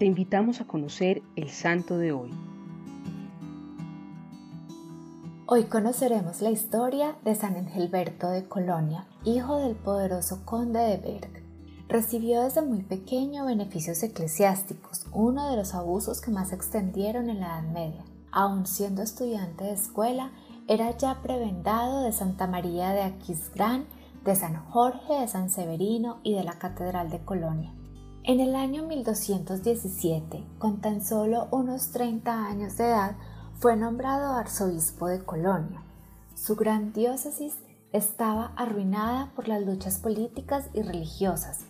te invitamos a conocer el santo de hoy. Hoy conoceremos la historia de San Engelberto de Colonia, hijo del poderoso conde de Berg. Recibió desde muy pequeño beneficios eclesiásticos, uno de los abusos que más se extendieron en la Edad Media. Aun siendo estudiante de escuela, era ya prebendado de Santa María de Aquisgrán, de San Jorge, de San Severino y de la Catedral de Colonia. En el año 1217, con tan solo unos 30 años de edad, fue nombrado arzobispo de Colonia. Su gran diócesis estaba arruinada por las luchas políticas y religiosas,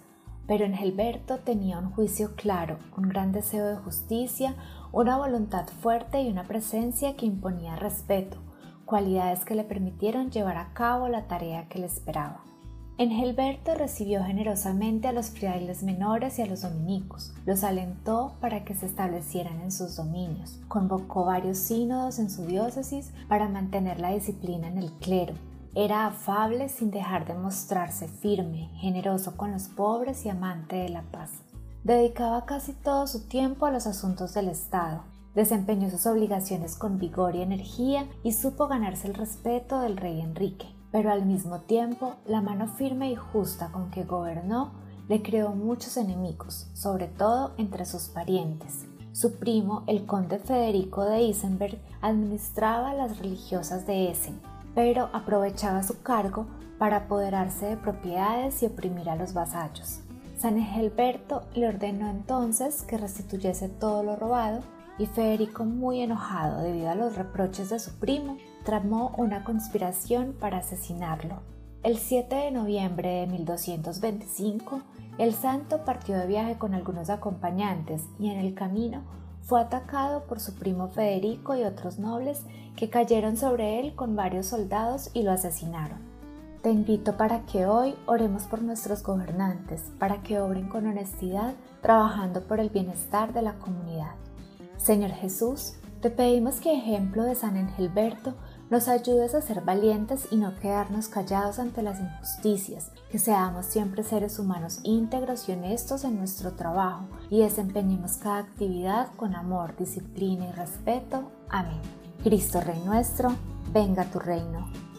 pero en Gelberto tenía un juicio claro, un gran deseo de justicia, una voluntad fuerte y una presencia que imponía respeto, cualidades que le permitieron llevar a cabo la tarea que le esperaba. Engelberto recibió generosamente a los frailes menores y a los dominicos, los alentó para que se establecieran en sus dominios, convocó varios sínodos en su diócesis para mantener la disciplina en el clero, era afable sin dejar de mostrarse firme, generoso con los pobres y amante de la paz. Dedicaba casi todo su tiempo a los asuntos del Estado, desempeñó sus obligaciones con vigor y energía y supo ganarse el respeto del rey Enrique pero al mismo tiempo la mano firme y justa con que gobernó le creó muchos enemigos, sobre todo entre sus parientes. Su primo, el conde Federico de Isenberg, administraba las religiosas de Essen, pero aprovechaba su cargo para apoderarse de propiedades y oprimir a los vasallos. San Egelberto le ordenó entonces que restituyese todo lo robado y Federico, muy enojado debido a los reproches de su primo, tramó una conspiración para asesinarlo. El 7 de noviembre de 1225, el santo partió de viaje con algunos acompañantes y en el camino fue atacado por su primo Federico y otros nobles que cayeron sobre él con varios soldados y lo asesinaron. Te invito para que hoy oremos por nuestros gobernantes, para que obren con honestidad, trabajando por el bienestar de la comunidad. Señor Jesús, te pedimos que ejemplo de San Engelberto nos ayudes a ser valientes y no quedarnos callados ante las injusticias, que seamos siempre seres humanos íntegros y honestos en nuestro trabajo y desempeñemos cada actividad con amor, disciplina y respeto. Amén. Cristo Rey nuestro, venga tu reino.